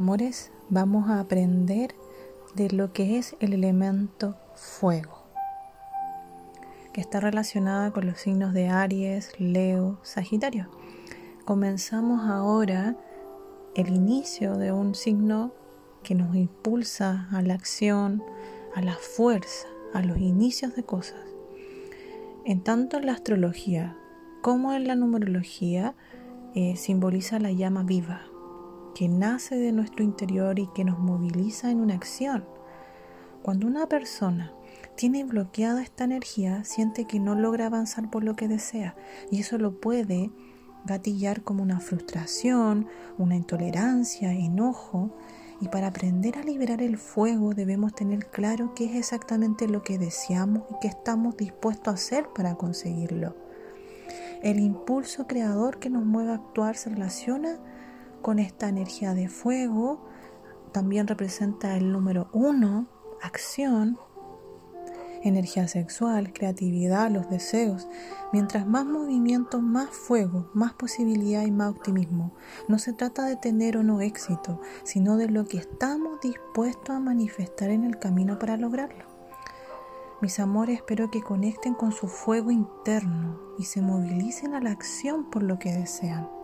Amores, vamos a aprender de lo que es el elemento fuego, que está relacionada con los signos de Aries, Leo, Sagitario. Comenzamos ahora el inicio de un signo que nos impulsa a la acción, a la fuerza, a los inicios de cosas. En tanto en la astrología como en la numerología, eh, simboliza la llama viva que nace de nuestro interior y que nos moviliza en una acción. Cuando una persona tiene bloqueada esta energía, siente que no logra avanzar por lo que desea y eso lo puede gatillar como una frustración, una intolerancia, enojo. Y para aprender a liberar el fuego debemos tener claro qué es exactamente lo que deseamos y qué estamos dispuestos a hacer para conseguirlo. El impulso creador que nos mueve a actuar se relaciona con esta energía de fuego. También representa el número uno, acción, energía sexual, creatividad, los deseos. Mientras más movimiento, más fuego, más posibilidad y más optimismo. No se trata de tener o no éxito, sino de lo que estamos dispuestos a manifestar en el camino para lograrlo. Mis amores, espero que conecten con su fuego interno y se movilicen a la acción por lo que desean.